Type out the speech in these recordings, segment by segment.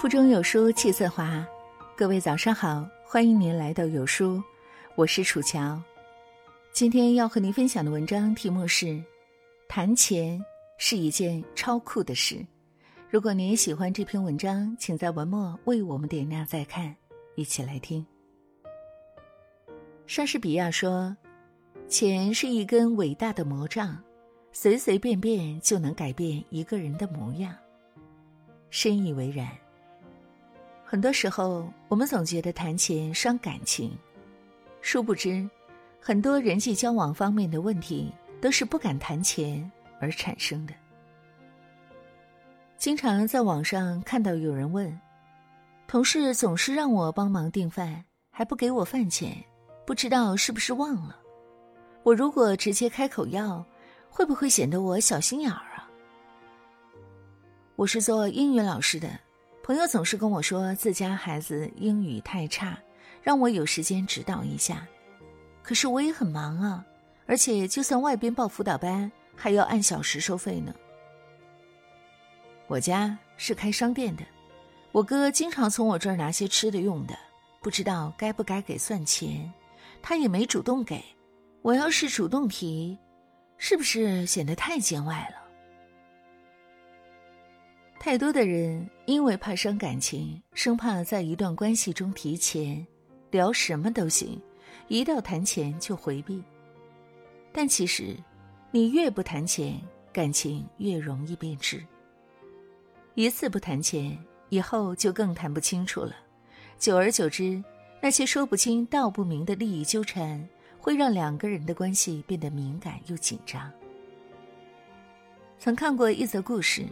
腹中有书气自华，各位早上好，欢迎您来到有书，我是楚乔。今天要和您分享的文章题目是：谈钱是一件超酷的事。如果您喜欢这篇文章，请在文末为我们点亮再看，一起来听。莎士比亚说：“钱是一根伟大的魔杖，随随便便就能改变一个人的模样。”深以为然。很多时候，我们总觉得谈钱伤感情，殊不知，很多人际交往方面的问题都是不敢谈钱而产生的。经常在网上看到有人问：“同事总是让我帮忙订饭，还不给我饭钱，不知道是不是忘了？我如果直接开口要，会不会显得我小心眼儿啊？”我是做英语老师的。朋友总是跟我说自家孩子英语太差，让我有时间指导一下。可是我也很忙啊，而且就算外边报辅导班，还要按小时收费呢。我家是开商店的，我哥经常从我这儿拿些吃的用的，不知道该不该给算钱，他也没主动给。我要是主动提，是不是显得太见外了？太多的人因为怕伤感情，生怕在一段关系中提钱，聊什么都行，一到谈钱就回避。但其实，你越不谈钱，感情越容易变质。一次不谈钱，以后就更谈不清楚了。久而久之，那些说不清道不明的利益纠缠，会让两个人的关系变得敏感又紧张。曾看过一则故事。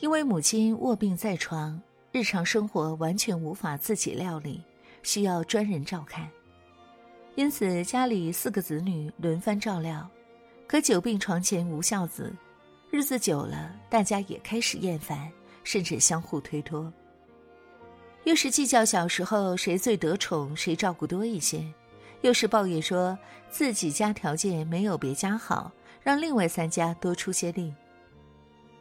因为母亲卧病在床，日常生活完全无法自己料理，需要专人照看，因此家里四个子女轮番照料。可久病床前无孝子，日子久了，大家也开始厌烦，甚至相互推脱。又是计较小时候谁最得宠，谁照顾多一些；又是抱怨说自己家条件没有别家好，让另外三家多出些力。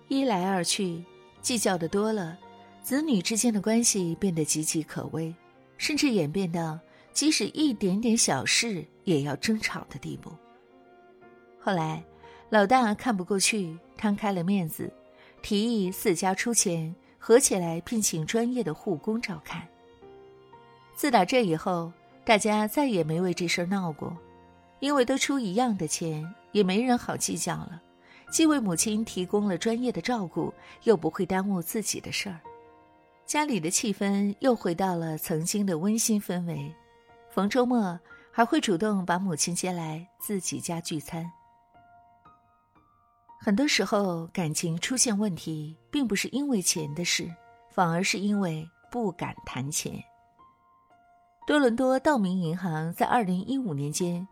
一来二去，计较的多了，子女之间的关系变得岌岌可危，甚至演变到即使一点点小事也要争吵的地步。后来，老大看不过去，摊开了面子，提议四家出钱合起来聘请专业的护工照看。自打这以后，大家再也没为这事闹过，因为都出一样的钱，也没人好计较了。既为母亲提供了专业的照顾，又不会耽误自己的事儿，家里的气氛又回到了曾经的温馨氛围。逢周末还会主动把母亲接来自己家聚餐。很多时候，感情出现问题，并不是因为钱的事，反而是因为不敢谈钱。多伦多道明银行在二零一五年间。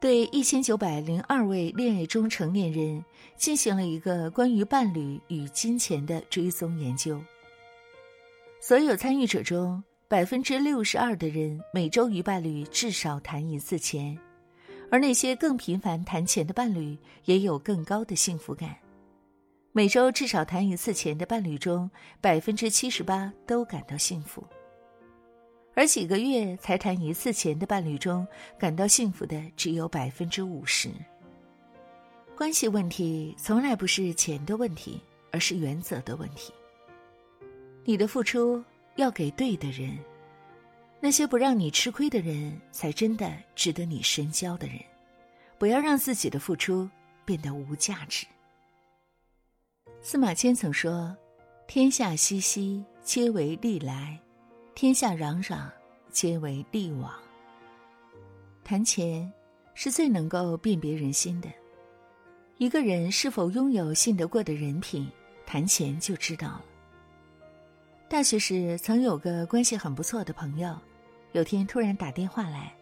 对一千九百零二位恋爱中成年人进行了一个关于伴侣与金钱的追踪研究。所有参与者中，百分之六十二的人每周与伴侣至少谈一次钱，而那些更频繁谈钱的伴侣也有更高的幸福感。每周至少谈一次钱的伴侣中，百分之七十八都感到幸福。而几个月才谈一次钱的伴侣中，感到幸福的只有百分之五十。关系问题从来不是钱的问题，而是原则的问题。你的付出要给对的人，那些不让你吃亏的人，才真的值得你深交的人。不要让自己的付出变得无价值。司马迁曾说：“天下熙熙，皆为利来。”天下攘攘，皆为利往。谈钱是最能够辨别人心的。一个人是否拥有信得过的人品，谈钱就知道了。大学时曾有个关系很不错的朋友，有天突然打电话来，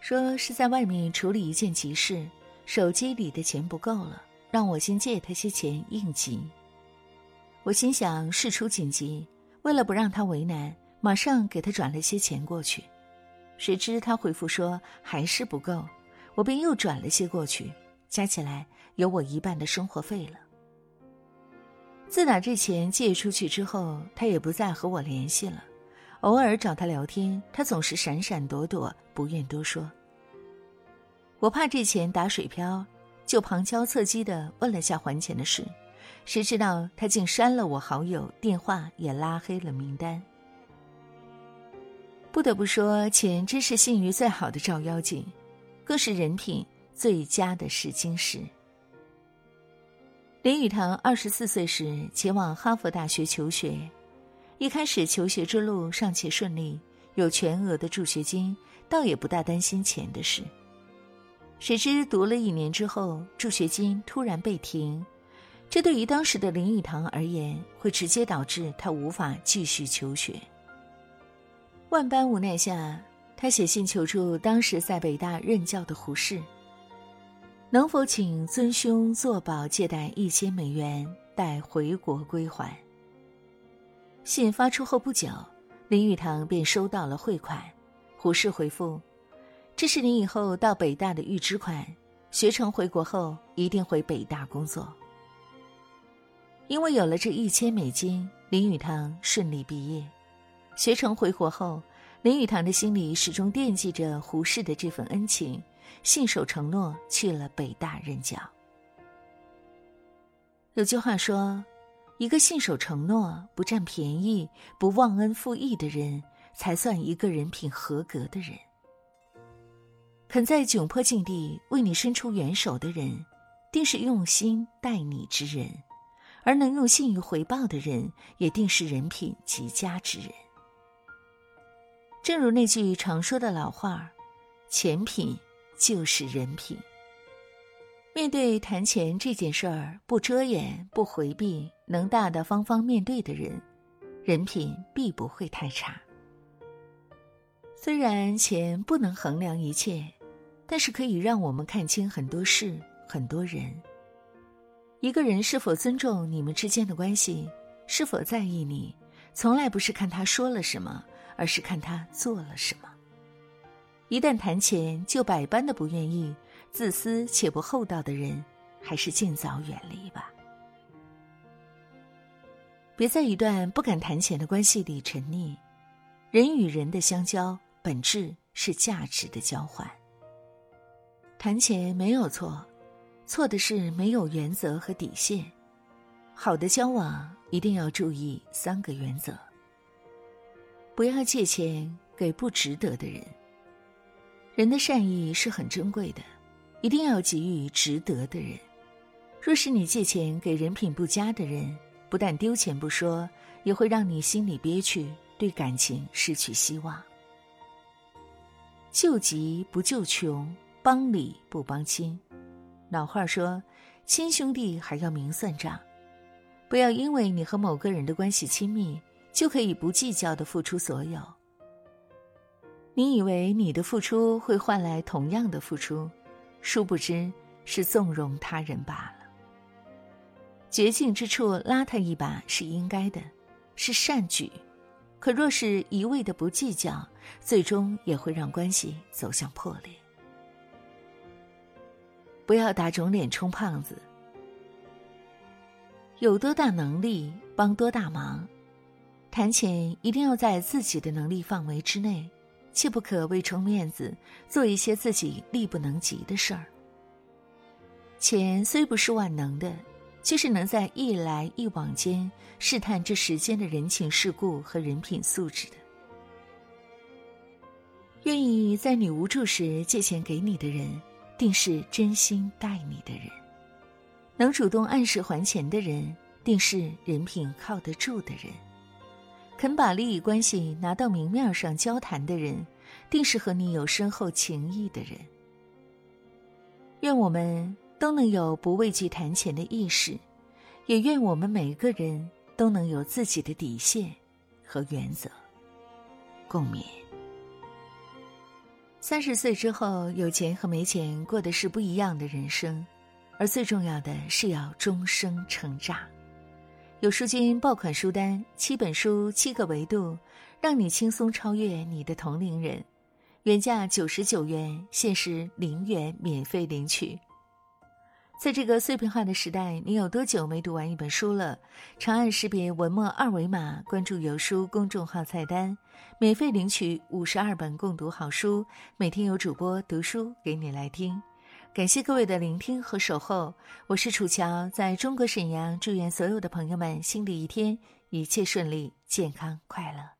说是在外面处理一件急事，手机里的钱不够了，让我先借他些钱应急。我心想事出紧急，为了不让他为难。马上给他转了些钱过去，谁知他回复说还是不够，我便又转了些过去，加起来有我一半的生活费了。自打这钱借出去之后，他也不再和我联系了。偶尔找他聊天，他总是闪闪躲躲，不愿多说。我怕这钱打水漂，就旁敲侧击的问了下还钱的事，谁知道他竟删了我好友，电话也拉黑了名单。不得不说，钱真是信誉最好的照妖镜，更是人品最佳的试金石。林语堂二十四岁时前往哈佛大学求学，一开始求学之路尚且顺利，有全额的助学金，倒也不大担心钱的事。谁知读了一年之后，助学金突然被停，这对于当时的林语堂而言，会直接导致他无法继续求学。万般无奈下，他写信求助当时在北大任教的胡适。能否请尊兄作保借贷一千美元，待回国归还？信发出后不久，林语堂便收到了汇款。胡适回复：“这是你以后到北大的预支款，学成回国后一定回北大工作。”因为有了这一千美金，林语堂顺利毕业。学成回国后，林语堂的心里始终惦记着胡适的这份恩情。信守承诺去了北大任教。有句话说：“一个信守承诺、不占便宜、不忘恩负义的人，才算一个人品合格的人。肯在窘迫境地为你伸出援手的人，定是用心待你之人；而能用信誉回报的人，也定是人品极佳之人。”正如那句常说的老话：“钱品。”就是人品。面对谈钱这件事儿，不遮掩、不回避，能大大方方面对的人，人品必不会太差。虽然钱不能衡量一切，但是可以让我们看清很多事、很多人。一个人是否尊重你们之间的关系，是否在意你，从来不是看他说了什么，而是看他做了什么。一旦谈钱就百般的不愿意，自私且不厚道的人，还是尽早远离吧。别在一段不敢谈钱的关系里沉溺。人与人的相交，本质是价值的交换。谈钱没有错，错的是没有原则和底线。好的交往一定要注意三个原则：不要借钱给不值得的人。人的善意是很珍贵的，一定要给予值得的人。若是你借钱给人品不佳的人，不但丢钱不说，也会让你心里憋屈，对感情失去希望。救急不救穷，帮理不帮亲。老话说：“亲兄弟还要明算账。”不要因为你和某个人的关系亲密，就可以不计较的付出所有。你以为你的付出会换来同样的付出，殊不知是纵容他人罢了。绝境之处拉他一把是应该的，是善举；可若是一味的不计较，最终也会让关系走向破裂。不要打肿脸充胖子，有多大能力帮多大忙。谈钱一定要在自己的能力范围之内。切不可为充面子做一些自己力不能及的事儿。钱虽不是万能的，却是能在一来一往间试探这世间的人情世故和人品素质的。愿意在你无助时借钱给你的人，定是真心待你的人；能主动按时还钱的人，定是人品靠得住的人。肯把利益关系拿到明面上交谈的人，定是和你有深厚情谊的人。愿我们都能有不畏惧谈钱的意识，也愿我们每个人都能有自己的底线和原则。共勉。三十岁之后，有钱和没钱过的是不一样的人生，而最重要的是要终生成长。有书君爆款书单，七本书七个维度，让你轻松超越你的同龄人。原价九十九元，限时零元免费领取。在这个碎片化的时代，你有多久没读完一本书了？长按识别文末二维码，关注有书公众号菜单，免费领取五十二本共读好书，每天有主播读书给你来听。感谢各位的聆听和守候，我是楚乔，在中国沈阳，祝愿所有的朋友们新的一天一切顺利、健康快乐。